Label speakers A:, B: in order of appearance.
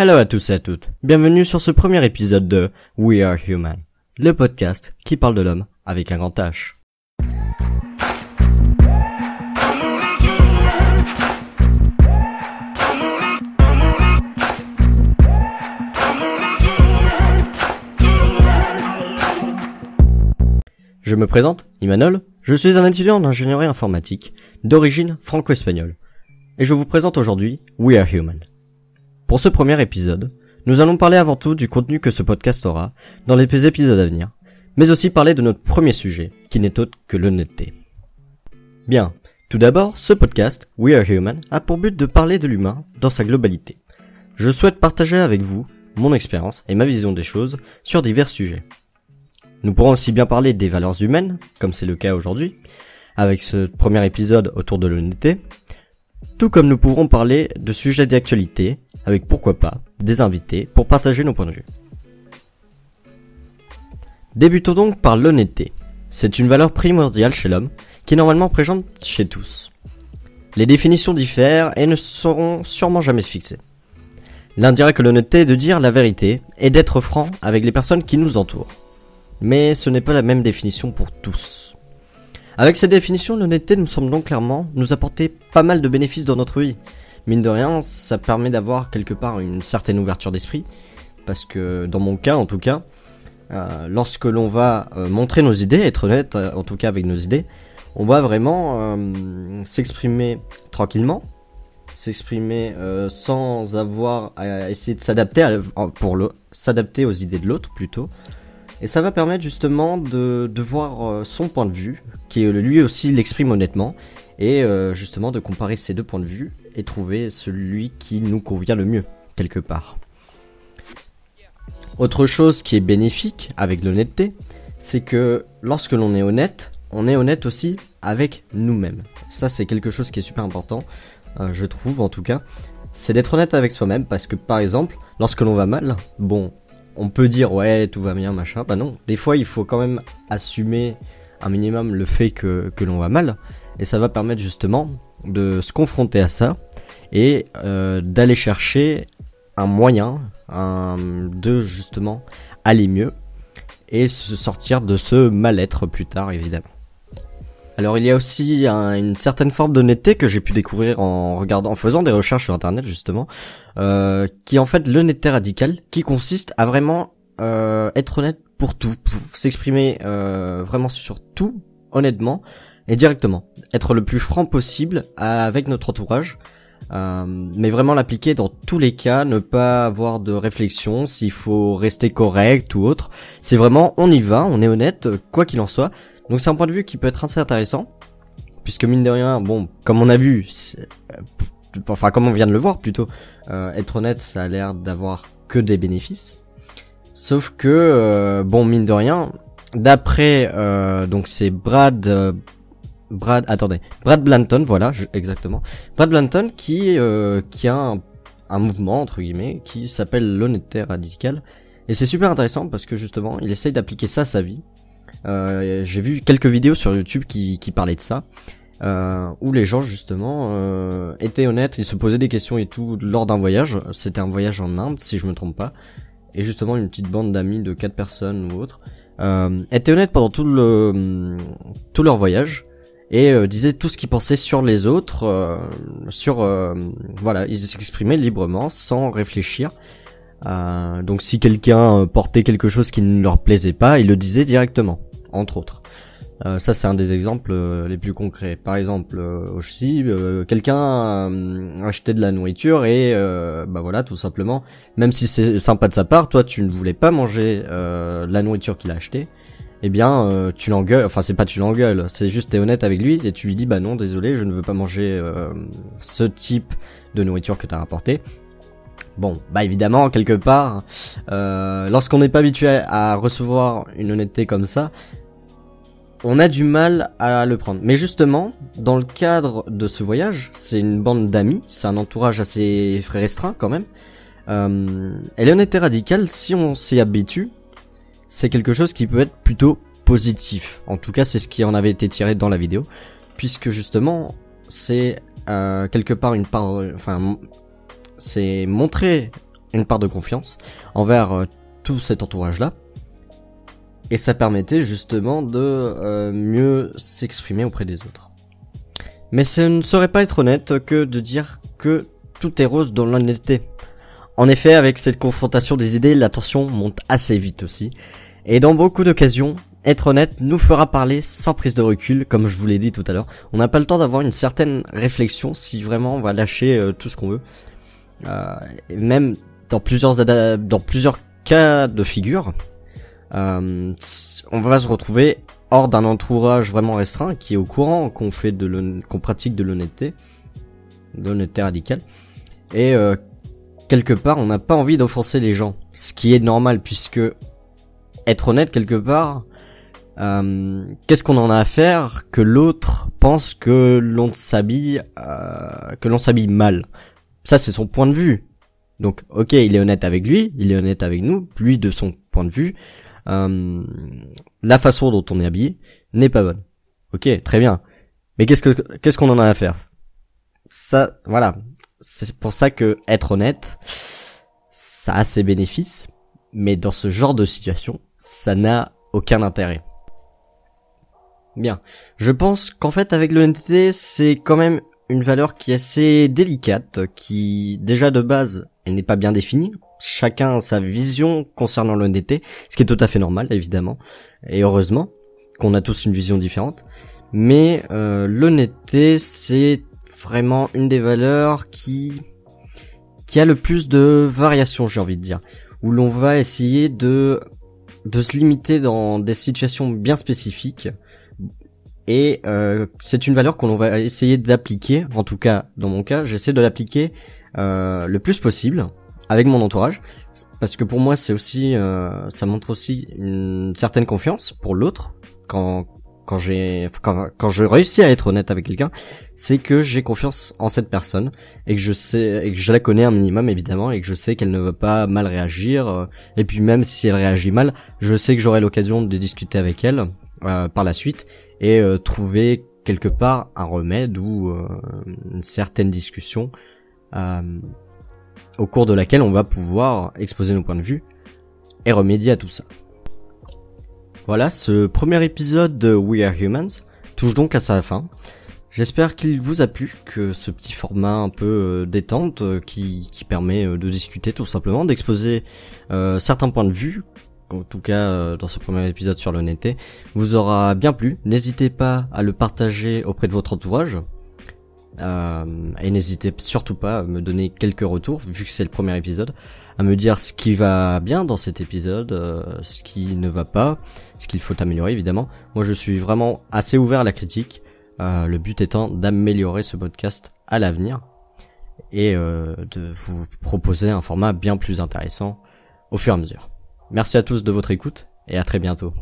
A: Hello à tous et à toutes. Bienvenue sur ce premier épisode de We Are Human, le podcast qui parle de l'homme avec un grand H. Je me présente, Imanol, je suis un étudiant en ingénierie informatique d'origine franco-espagnole. Et je vous présente aujourd'hui We Are Human. Pour ce premier épisode, nous allons parler avant tout du contenu que ce podcast aura dans les épisodes à venir, mais aussi parler de notre premier sujet, qui n'est autre que l'honnêteté. Bien, tout d'abord, ce podcast, We Are Human, a pour but de parler de l'humain dans sa globalité. Je souhaite partager avec vous mon expérience et ma vision des choses sur divers sujets. Nous pourrons aussi bien parler des valeurs humaines, comme c'est le cas aujourd'hui, avec ce premier épisode autour de l'honnêteté, tout comme nous pourrons parler de sujets d'actualité, avec pourquoi pas des invités pour partager nos points de vue. Débutons donc par l'honnêteté. C'est une valeur primordiale chez l'homme, qui est normalement présente chez tous. Les définitions diffèrent et ne seront sûrement jamais fixées. L'un dirait que l'honnêteté est de dire la vérité et d'être franc avec les personnes qui nous entourent mais ce n'est pas la même définition pour tous. Avec cette définition, l'honnêteté nous semble donc clairement nous apporter pas mal de bénéfices dans notre vie. Mine de rien, ça permet d'avoir quelque part une certaine ouverture d'esprit, parce que dans mon cas en tout cas, euh, lorsque l'on va euh, montrer nos idées, être honnête euh, en tout cas avec nos idées, on va vraiment s'exprimer tranquillement, s'exprimer sans avoir à essayer de s'adapter pour s'adapter aux idées de l'autre plutôt, et ça va permettre justement de, voir euh, son point de vue, qui lui aussi l'exprime honnêtement, et euh, justement de comparer ces deux points de vue et trouver celui qui nous convient le mieux, quelque part. Autre chose qui est bénéfique avec l'honnêteté, c'est que lorsque l'on est honnête, on est honnête aussi avec nous-mêmes. Ça c'est quelque chose qui est super important, euh, je trouve en tout cas. C'est d'être honnête avec soi-même parce que par exemple, lorsque l'on va mal, bon, on peut dire ouais tout va bien machin, bah non, des fois il faut quand même assumer un minimum le fait que, l'on va mal et ça va permettre justement de se confronter à ça et euh, d'aller chercher un moyen de justement aller mieux et se sortir de ce mal-être plus tard évidemment. Alors il y a aussi une certaine forme d'honnêteté que j'ai pu découvrir en regardant, en faisant des recherches sur internet justement, euh, qui est en fait l'honnêteté radicale, qui consiste à vraiment euh, être honnête pour tout, s'exprimer euh, vraiment sur tout honnêtement et directement, être le plus franc possible avec notre entourage. Euh, mais vraiment l'appliquer dans tous les cas, ne pas avoir de réflexion, s'il faut rester correct ou autre. C'est vraiment on y va, on est honnête, quoi qu'il en soit. Donc c'est un point de vue qui peut être assez intéressant, puisque mine de rien, bon, comme on a vu, euh, enfin comme on vient de le voir plutôt, euh, être honnête, ça a l'air d'avoir que des bénéfices. Sauf que, euh, bon, mine de rien, d'après, donc c'est Brad, Brad, attendez, Brad Blanton, voilà, exactement, Brad Blanton qui qui a un mouvement entre guillemets qui s'appelle l'honnêteté radicale. Et c'est super intéressant parce que justement, il essaye d'appliquer ça à sa vie. Euh, j'ai vu quelques vidéos sur YouTube qui, qui parlaient de ça. Euh, où les gens justement euh, étaient honnêtes, ils se posaient des questions et tout lors d'un voyage. C'était un voyage en Inde, si je me trompe pas. Et justement, une petite bande d'amis de quatre personnes ou autres euh, étaient honnêtes pendant tout le tout leur voyage et euh, disaient tout ce qu'ils pensaient sur les autres, euh, sur euh, voilà, ils s'exprimaient librement sans réfléchir euh, donc si quelqu'un portait quelque chose qui ne leur plaisait pas, il le disait directement, entre autres. Euh, ça c'est un des exemples euh, les plus concrets. Par exemple, aussi, quelqu'un achetait de la nourriture et bah voilà, tout simplement, même si c'est sympa de sa part, toi tu ne voulais pas manger la nourriture qu'il a acheté, eh bien tu l'engueules, enfin c'est pas tu l'engueules, c'est juste t'es honnête avec lui et tu lui dis bah non désolé, je ne veux pas manger ce type de nourriture que t'as rapporté Bon, bah évidemment, quelque part, euh, lorsqu'on n'est pas habitué à recevoir une honnêteté comme ça, on a du mal à le prendre. Mais justement, dans le cadre de ce voyage, c'est une bande d'amis, c'est un entourage assez restreint quand même. Euh, et l'honnêteté radicale, si on s'y habitue, c'est quelque chose qui peut être plutôt positif. En tout cas, c'est ce qui en avait été tiré dans la vidéo, puisque justement, c'est euh, quelque part une part, enfin c'est montrer une part de confiance envers euh, tout cet entourage-là. Et ça permettait justement de euh, mieux s'exprimer auprès des autres. Mais ce ne serait pas être honnête que de dire que tout est rose dans l'honnêteté. En effet, avec cette confrontation des idées, la tension monte assez vite aussi. Et dans beaucoup d'occasions, être honnête nous fera parler sans prise de recul, comme je vous l'ai dit tout à l'heure. On n'a pas le temps d'avoir une certaine réflexion si vraiment on va lâcher euh, tout ce qu'on veut. Euh, même dans plusieurs dans plusieurs cas de figure, euh, on va se retrouver hors d'un entourage vraiment restreint qui est au courant qu'on fait de qu'on pratique de l'honnêteté, de l'honnêteté radicale, et euh, quelque part on n'a pas envie d'offenser les gens, ce qui est normal puisque être honnête quelque part, euh, qu'est-ce qu'on en a à faire que l'autre pense que l'on s'habille, euh, que l'on s'habille mal? Ça c'est son point de vue. Donc ok, il est honnête avec lui, il est honnête avec nous, lui de son point de vue. Euh, la façon dont on est habillé n'est pas bonne. Ok, très bien. Mais qu'est-ce que qu'est-ce qu'on en a à faire? Ça, voilà. C'est pour ça que être honnête, ça a ses bénéfices, mais dans ce genre de situation, ça n'a aucun intérêt. Bien. Je pense qu'en fait, avec l'honnêteté, c'est quand même une valeur qui est assez délicate, qui déjà de base, elle n'est pas bien définie. Chacun a sa vision concernant l'honnêteté, ce qui est tout à fait normal, évidemment, et heureusement qu'on a tous une vision différente. Mais euh, l'honnêteté, c'est vraiment une des valeurs qui qui a le plus de variations, j'ai envie de dire, où l'on va essayer de de se limiter dans des situations bien spécifiques et euh, c'est une valeur qu'on va essayer d'appliquer, en tout cas dans mon cas, j'essaie de l'appliquer euh, le plus possible avec mon entourage, parce que pour moi c'est aussi, euh, ça montre aussi une certaine confiance pour l'autre. Quand quand j'ai quand, quand je réussis à être honnête avec quelqu'un, c'est que j'ai confiance en cette personne et que je sais et que je la connais un minimum évidemment et que je sais qu'elle ne va pas mal réagir. Et puis même si elle réagit mal, je sais que j'aurai l'occasion de discuter avec elle euh, par la suite et euh, trouver quelque part un remède ou euh, une certaine discussion euh, au cours de laquelle on va pouvoir exposer nos points de vue et remédier à tout ça. Voilà, ce premier épisode de We Are Humans touche donc à sa fin. J'espère qu'il vous a plu, que ce petit format un peu détente qui, qui permet de discuter tout simplement, d'exposer certains points de vue en tout cas euh, dans ce premier épisode sur l'honnêteté, vous aura bien plu. N'hésitez pas à le partager auprès de votre entourage. Euh, et n'hésitez surtout pas à me donner quelques retours, vu que c'est le premier épisode, à me dire ce qui va bien dans cet épisode, euh, ce qui ne va pas, ce qu'il faut améliorer évidemment. Moi je suis vraiment assez ouvert à la critique, le but étant d'améliorer ce podcast à l'avenir et de vous proposer un format bien plus intéressant au fur et à mesure. Merci à tous de votre écoute et à très bientôt.